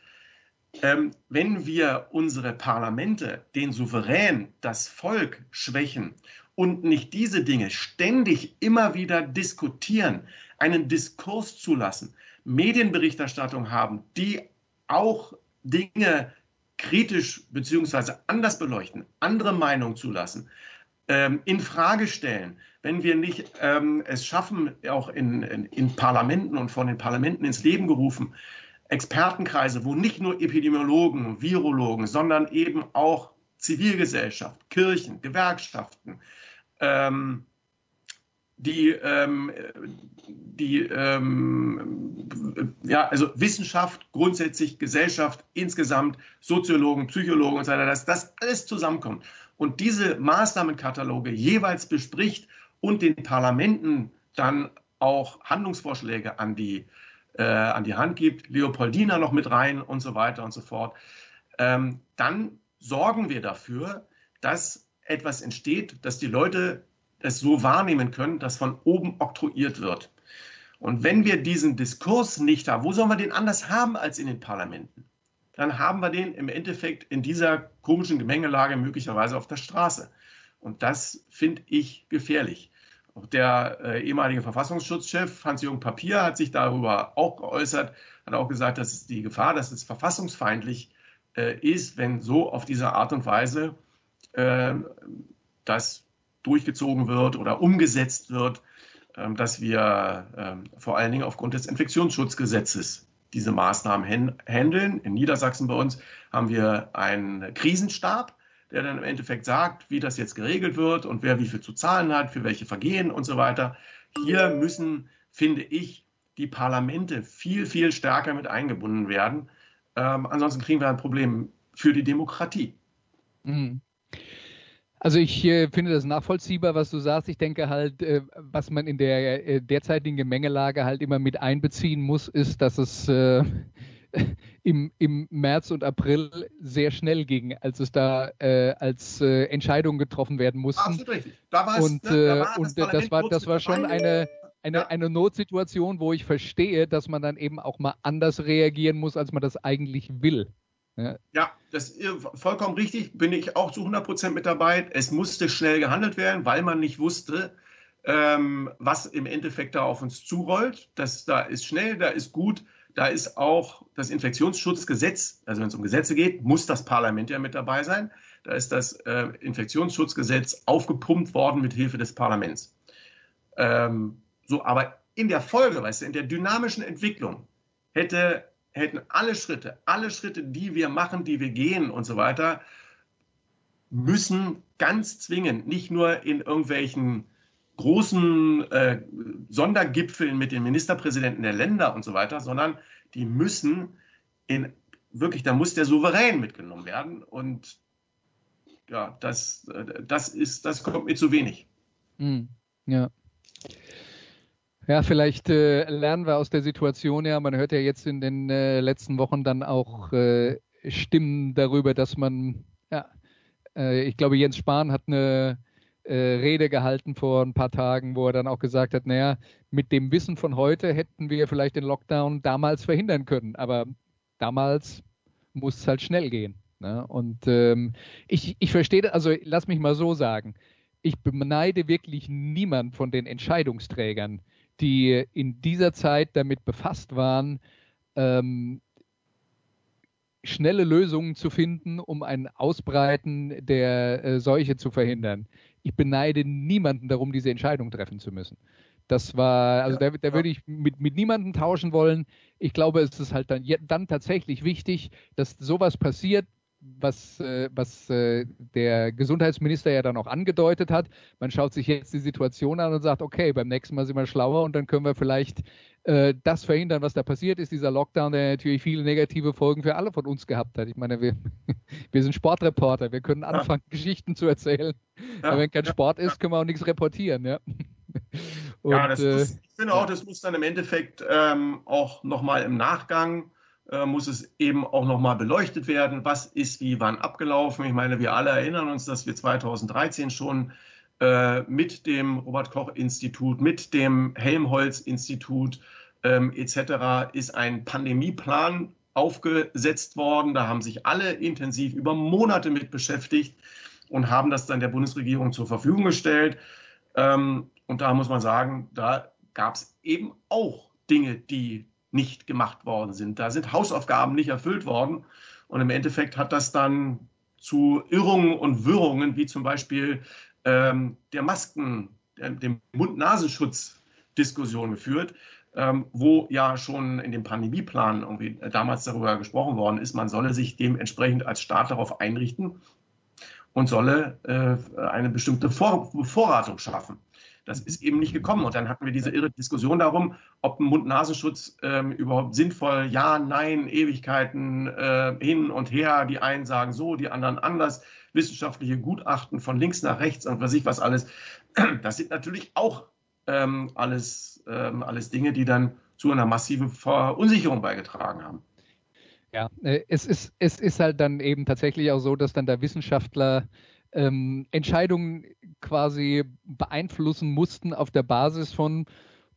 ähm, wenn wir unsere Parlamente, den Souverän, das Volk schwächen und nicht diese Dinge ständig immer wieder diskutieren, einen Diskurs zulassen, Medienberichterstattung haben, die auch Dinge kritisch beziehungsweise anders beleuchten, andere Meinungen zulassen, ähm, in Frage stellen, wenn wir nicht ähm, es schaffen, auch in, in, in Parlamenten und von den Parlamenten ins Leben gerufen, Expertenkreise, wo nicht nur Epidemiologen, Virologen, sondern eben auch Zivilgesellschaft, Kirchen, Gewerkschaften, ähm, die, ähm, die ähm, ja, also Wissenschaft grundsätzlich, Gesellschaft insgesamt, Soziologen, Psychologen und so weiter, dass das alles zusammenkommt und diese Maßnahmenkataloge jeweils bespricht und den Parlamenten dann auch Handlungsvorschläge an die, äh, an die Hand gibt, Leopoldina noch mit rein und so weiter und so fort, ähm, dann sorgen wir dafür, dass etwas entsteht, dass die Leute es so wahrnehmen können, dass von oben oktroyiert wird. Und wenn wir diesen Diskurs nicht haben, wo sollen wir den anders haben als in den Parlamenten? Dann haben wir den im Endeffekt in dieser komischen Gemengelage möglicherweise auf der Straße. Und das finde ich gefährlich. Auch der äh, ehemalige Verfassungsschutzchef Hans-Jürgen Papier hat sich darüber auch geäußert, hat auch gesagt, dass es die Gefahr, dass es verfassungsfeindlich äh, ist, wenn so auf diese Art und Weise äh, das durchgezogen wird oder umgesetzt wird, ähm, dass wir ähm, vor allen Dingen aufgrund des Infektionsschutzgesetzes diese Maßnahmen handeln. In Niedersachsen bei uns haben wir einen Krisenstab, der dann im Endeffekt sagt, wie das jetzt geregelt wird und wer wie viel zu zahlen hat, für welche Vergehen und so weiter. Hier müssen, finde ich, die Parlamente viel, viel stärker mit eingebunden werden. Ähm, ansonsten kriegen wir ein Problem für die Demokratie. Mhm. Also ich äh, finde das nachvollziehbar, was du sagst. Ich denke halt, äh, was man in der äh, derzeitigen Gemengelage halt immer mit einbeziehen muss, ist, dass es äh, im, im März und April sehr schnell ging, als es da äh, als äh, Entscheidungen getroffen werden mussten. Absolut richtig. Da war es, Und, ne, da war das und das Parlament war, das war schon eine, eine, Ja. eine Notsituation, wo ich verstehe, dass man dann eben auch mal anders reagieren muss, als man das eigentlich will. Ja, das ist vollkommen richtig, bin ich auch zu 100 Prozent mit dabei. Es musste schnell gehandelt werden, weil man nicht wusste, ähm, was im Endeffekt da auf uns zurollt. Das, da ist schnell, da ist gut, da ist auch das Infektionsschutzgesetz, also wenn es um Gesetze geht, muss das Parlament ja mit dabei sein. Da ist das äh, Infektionsschutzgesetz aufgepumpt worden mit Hilfe des Parlaments. Ähm, so, aber in der Folge, weißt du, in der dynamischen Entwicklung hätte, hätten alle Schritte, alle Schritte, die wir machen, die wir gehen und so weiter, müssen ganz zwingend nicht nur in irgendwelchen großen äh, Sondergipfeln mit den Ministerpräsidenten der Länder und so weiter, sondern die müssen in wirklich, da muss der Souverän mitgenommen werden und ja, das, äh, das ist, das kommt mir zu wenig. Hm, ja. Ja, vielleicht äh, lernen wir aus der Situation ja. Man hört ja jetzt in den äh, letzten Wochen dann auch äh, Stimmen darüber, dass man, ja, äh, ich glaube, Jens Spahn hat eine äh, Rede gehalten vor ein paar Tagen, wo er dann auch gesagt hat, naja, mit dem Wissen von heute hätten wir vielleicht den Lockdown damals verhindern können, aber damals muss es halt schnell gehen. Ne? Und ähm, ich, ich verstehe, also lass mich mal so sagen, ich beneide wirklich niemand von den Entscheidungsträgern, die in dieser Zeit damit befasst waren, ähm, schnelle Lösungen zu finden, um ein Ausbreiten der äh, Seuche zu verhindern. Ich beneide niemanden darum, diese Entscheidung treffen zu müssen. Das war, also ja, da, da ja. würde ich mit, mit niemandem tauschen wollen. Ich glaube, es ist halt dann, dann tatsächlich wichtig, dass sowas passiert, was, äh, was äh, der Gesundheitsminister ja dann auch angedeutet hat. Man schaut sich jetzt die Situation an und sagt, okay, beim nächsten Mal sind wir schlauer und dann können wir vielleicht äh, das verhindern, was da passiert ist. Dieser Lockdown, der natürlich viele negative Folgen für alle von uns gehabt hat. Ich meine, wir, wir sind Sportreporter, wir können anfangen, ja. Geschichten zu erzählen. Ja. Aber wenn kein Sport ist, können wir auch nichts reportieren. Ja, und, ja das muss, ich finde auch, das muss dann im Endeffekt ähm, auch nochmal im Nachgang äh, muss es eben auch nochmal beleuchtet werden, was ist wie wann abgelaufen. Ich meine, wir alle erinnern uns, dass wir 2013 schon äh, mit dem Robert Koch Institut, mit dem Helmholtz Institut ähm, etc. ist ein Pandemieplan aufgesetzt worden. Da haben sich alle intensiv über Monate mit beschäftigt und haben das dann der Bundesregierung zur Verfügung gestellt. Ähm, und da muss man sagen, da gab es eben auch Dinge, die nicht gemacht worden sind. Da sind Hausaufgaben nicht erfüllt worden. Und im Endeffekt hat das dann zu Irrungen und Wirrungen, wie zum Beispiel ähm, der Masken, der, dem Mund-Nasenschutz-Diskussion geführt, ähm, wo ja schon in dem Pandemieplan irgendwie damals darüber gesprochen worden ist, man solle sich dementsprechend als Staat darauf einrichten und solle äh, eine bestimmte Vor Vorratung schaffen. Das ist eben nicht gekommen. Und dann hatten wir diese irre Diskussion darum, ob ein Mund-Nasenschutz ähm, überhaupt sinnvoll, ja, nein, Ewigkeiten äh, hin und her. Die einen sagen so, die anderen anders. Wissenschaftliche Gutachten von links nach rechts und was ich was alles. Das sind natürlich auch ähm, alles, ähm, alles Dinge, die dann zu einer massiven Verunsicherung beigetragen haben. Ja, äh, es ist, es ist halt dann eben tatsächlich auch so, dass dann der Wissenschaftler ähm, Entscheidungen quasi beeinflussen mussten auf der Basis von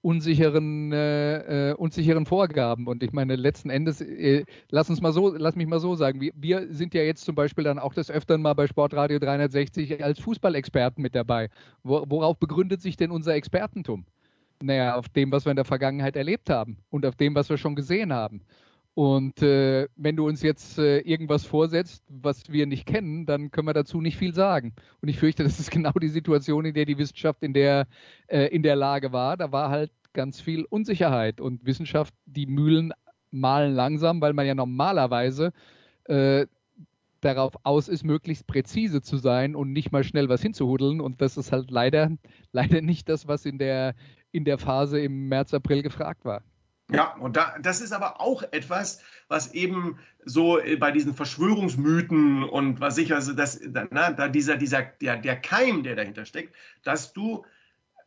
unsicheren, äh, äh, unsicheren Vorgaben. Und ich meine, letzten Endes, äh, lass uns mal so, lass mich mal so sagen, wir, wir, sind ja jetzt zum Beispiel dann auch des Öfteren mal bei Sportradio 360 als Fußballexperten mit dabei. Wo, worauf begründet sich denn unser Expertentum? Naja, auf dem, was wir in der Vergangenheit erlebt haben und auf dem, was wir schon gesehen haben. Und äh, wenn du uns jetzt äh, irgendwas vorsetzt, was wir nicht kennen, dann können wir dazu nicht viel sagen. Und ich fürchte, das ist genau die Situation, in der die Wissenschaft in der, äh, in der Lage war. Da war halt ganz viel Unsicherheit und Wissenschaft, die Mühlen malen langsam, weil man ja normalerweise äh, darauf aus ist, möglichst präzise zu sein und nicht mal schnell was hinzuhudeln. Und das ist halt leider, leider nicht das, was in der, in der Phase im März, April gefragt war. Ja, und da, das ist aber auch etwas, was eben so äh, bei diesen Verschwörungsmythen und was ich, also das, na, da dieser, dieser, der, der Keim, der dahinter steckt, dass du,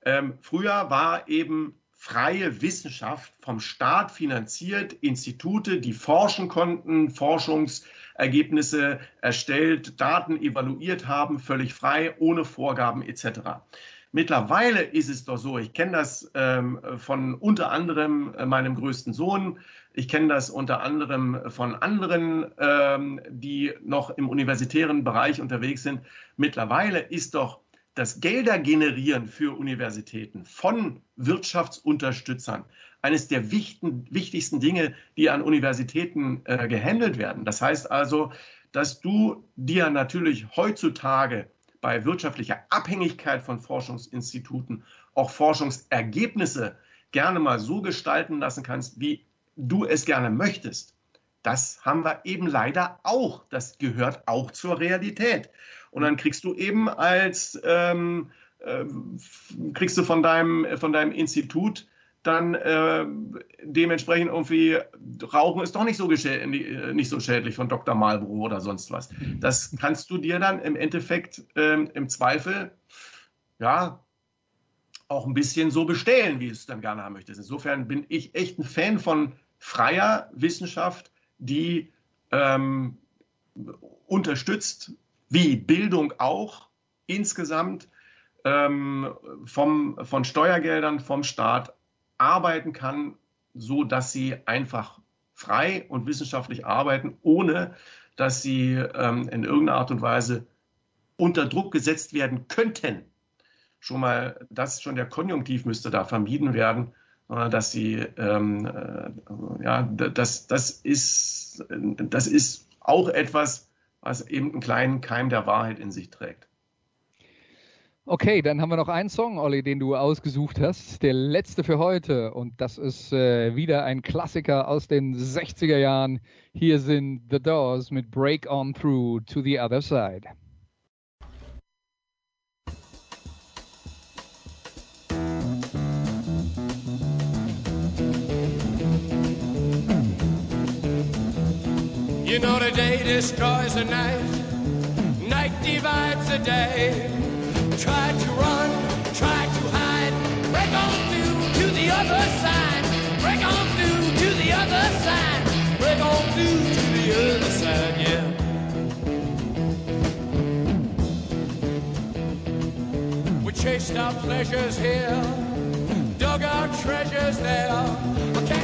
ähm, früher war eben freie Wissenschaft vom Staat finanziert, Institute, die forschen konnten, Forschungsergebnisse erstellt, Daten evaluiert haben, völlig frei, ohne Vorgaben etc. Mittlerweile ist es doch so, ich kenne das ähm, von unter anderem äh, meinem größten Sohn, ich kenne das unter anderem von anderen, ähm, die noch im universitären Bereich unterwegs sind. Mittlerweile ist doch das Gelder generieren für Universitäten von Wirtschaftsunterstützern eines der wichtigsten Dinge, die an Universitäten äh, gehandelt werden. Das heißt also, dass du dir natürlich heutzutage bei wirtschaftlicher Abhängigkeit von Forschungsinstituten auch Forschungsergebnisse gerne mal so gestalten lassen kannst, wie du es gerne möchtest. Das haben wir eben leider auch. Das gehört auch zur Realität. Und dann kriegst du eben als ähm, äh, kriegst du von deinem von deinem Institut dann äh, dementsprechend irgendwie Rauchen ist doch nicht so, äh, nicht so schädlich von Dr. Marlboro oder sonst was. Das kannst du dir dann im Endeffekt ähm, im Zweifel ja auch ein bisschen so bestellen, wie du es dann gerne haben möchtest. Insofern bin ich echt ein Fan von freier Wissenschaft, die ähm, unterstützt, wie Bildung auch insgesamt ähm, vom, von Steuergeldern vom Staat arbeiten kann, so dass sie einfach frei und wissenschaftlich arbeiten, ohne dass sie ähm, in irgendeiner Art und Weise unter Druck gesetzt werden könnten. Schon mal, das schon der Konjunktiv müsste da vermieden werden, sondern dass sie, ähm, äh, ja, das, das, ist, das ist auch etwas, was eben einen kleinen Keim der Wahrheit in sich trägt. Okay, dann haben wir noch einen Song, Olli, den du ausgesucht hast. Der letzte für heute. Und das ist äh, wieder ein Klassiker aus den 60er Jahren. Hier sind The Doors mit Break On Through to the Other Side. You know the day destroys the night, night divides the day. To run, try to hide, break on through to the other side, break on through to the other side, break on through to the other side, yeah. We chased our pleasures here, dug our treasures there.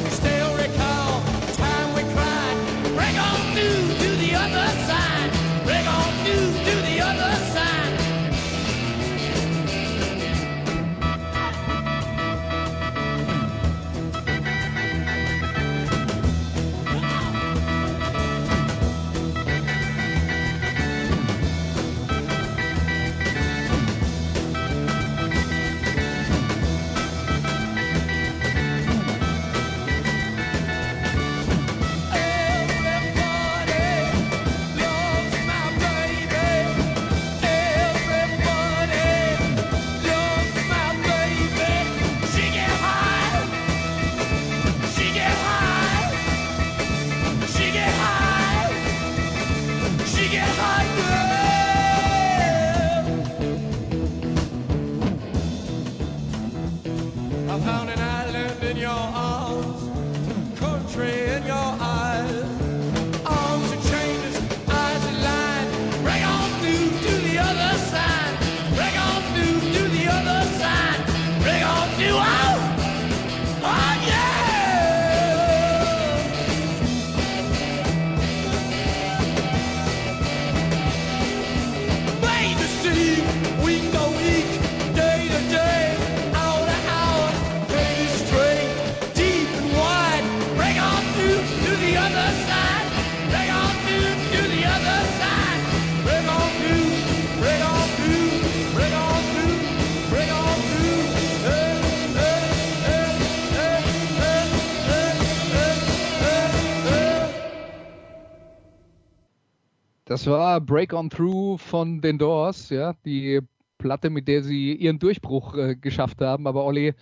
War Break On Through von den Doors, ja, die Platte, mit der sie ihren Durchbruch äh, geschafft haben. Aber Olli,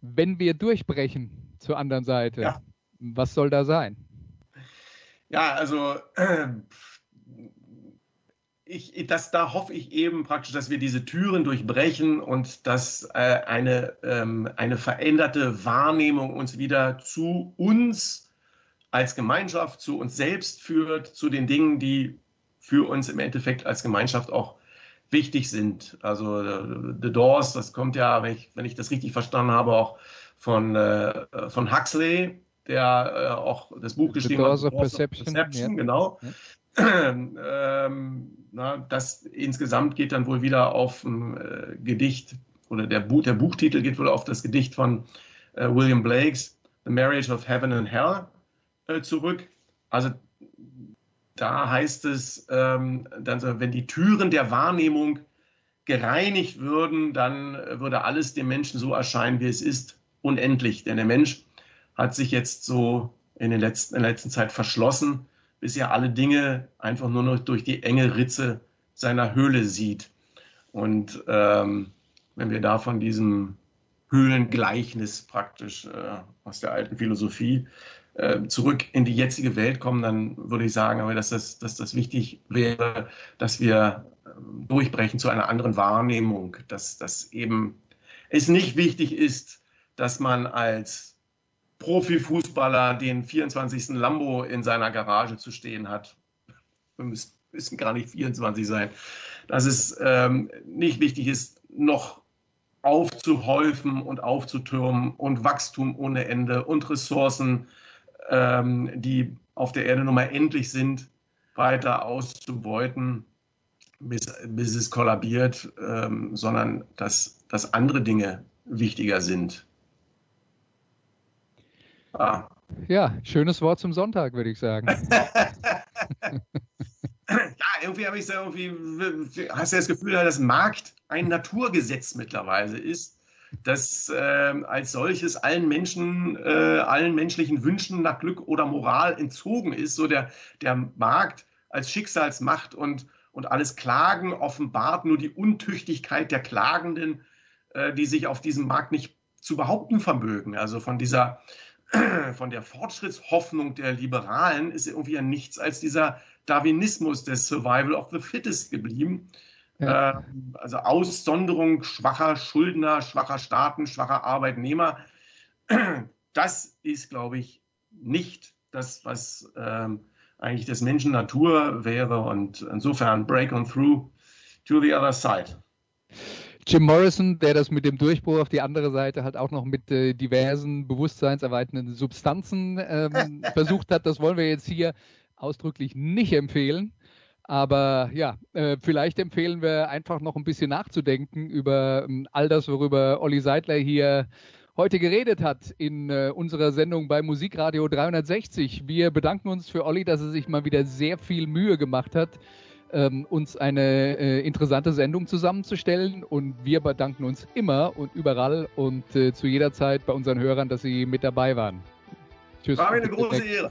wenn wir durchbrechen zur anderen Seite, Ja. was soll da sein? Ja, also äh, ich, das, da hoffe ich eben praktisch, dass wir diese Türen durchbrechen und dass äh, eine, ähm, eine veränderte Wahrnehmung uns wieder zu uns als Gemeinschaft, zu uns selbst führt, zu den Dingen, die für uns im Endeffekt als Gemeinschaft auch wichtig sind. Also äh, The Doors, das kommt ja, wenn ich, wenn ich das richtig verstanden habe, auch von, äh, von Huxley, der äh, auch das Buch The geschrieben Doors hat. of Perception, ja. genau. ähm, na, das insgesamt geht dann wohl wieder auf ein äh, Gedicht oder der, Buch, der Buchtitel geht wohl auf das Gedicht von äh, William Blakes The Marriage of Heaven and Hell äh, zurück. Also da heißt es, ähm, dann so, wenn die Türen der Wahrnehmung gereinigt würden, dann würde alles dem Menschen so erscheinen, wie es ist, unendlich. Denn der Mensch hat sich jetzt so in, den letzten, in der letzten Zeit verschlossen, bis er alle Dinge einfach nur noch durch die enge Ritze seiner Höhle sieht. Und ähm, wenn wir da von diesem Höhlengleichnis praktisch äh, aus der alten Philosophie zurück in die jetzige Welt kommen, dann würde ich sagen, aber dass das, dass das wichtig wäre, dass wir ähm, durchbrechen zu einer anderen Wahrnehmung, dass das eben es nicht wichtig ist, dass man als Profifußballer den 24. Lambo in seiner Garage zu stehen hat. Wir müssen, müssen gar nicht 24 sein. Dass es ähm, nicht wichtig ist, noch aufzuhäufen und aufzutürmen und Wachstum ohne Ende und Ressourcen, ähm, die auf der Erde nun mal endlich sind, weiter auszubeuten, bis, bis es kollabiert, ähm, sondern dass, dass andere Dinge wichtiger sind. Ah. Ja, schönes Wort zum Sonntag, würde ich sagen. ja, irgendwie habe ich so irgendwie, hast du das Gefühl, dass Markt ein Naturgesetz mittlerweile ist, das äh, als solches allen Menschen, äh, allen menschlichen Wünschen nach Glück oder Moral entzogen ist. So der, der Markt als Schicksalsmacht und, und alles Klagen offenbart nur die Untüchtigkeit der Klagenden, äh, die sich auf diesem Markt nicht zu behaupten vermögen. Also von dieser von der Fortschrittshoffnung der Liberalen ist irgendwie ja nichts als dieser Darwinismus des Survival of the Fittest geblieben. Ja. Äh, also Aussonderung schwacher Schuldner, schwacher Staaten, schwacher Arbeitnehmer. Das ist, glaube ich, nicht das, was ähm, eigentlich des Menschen Natur wäre. Und insofern break on through to the other side. Jim Morrison, der das mit dem Durchbruch auf die andere Seite halt auch noch mit äh, diversen bewusstseinserweiternden Substanzen ähm, versucht hat, das wollen wir jetzt hier ausdrücklich nicht empfehlen. Aber ja, äh, vielleicht empfehlen wir einfach noch ein bisschen nachzudenken über ähm, all das, worüber Olli Seidler hier heute geredet hat in äh, unserer Sendung bei Musikradio 360. Wir bedanken uns für Olli, dass er sich mal wieder sehr viel Mühe gemacht hat, ähm, uns eine äh, interessante Sendung zusammenzustellen. Und wir bedanken uns immer und überall und äh, zu jeder Zeit bei unseren Hörern, dass sie mit dabei waren. Tschüss. War eine große Ehre.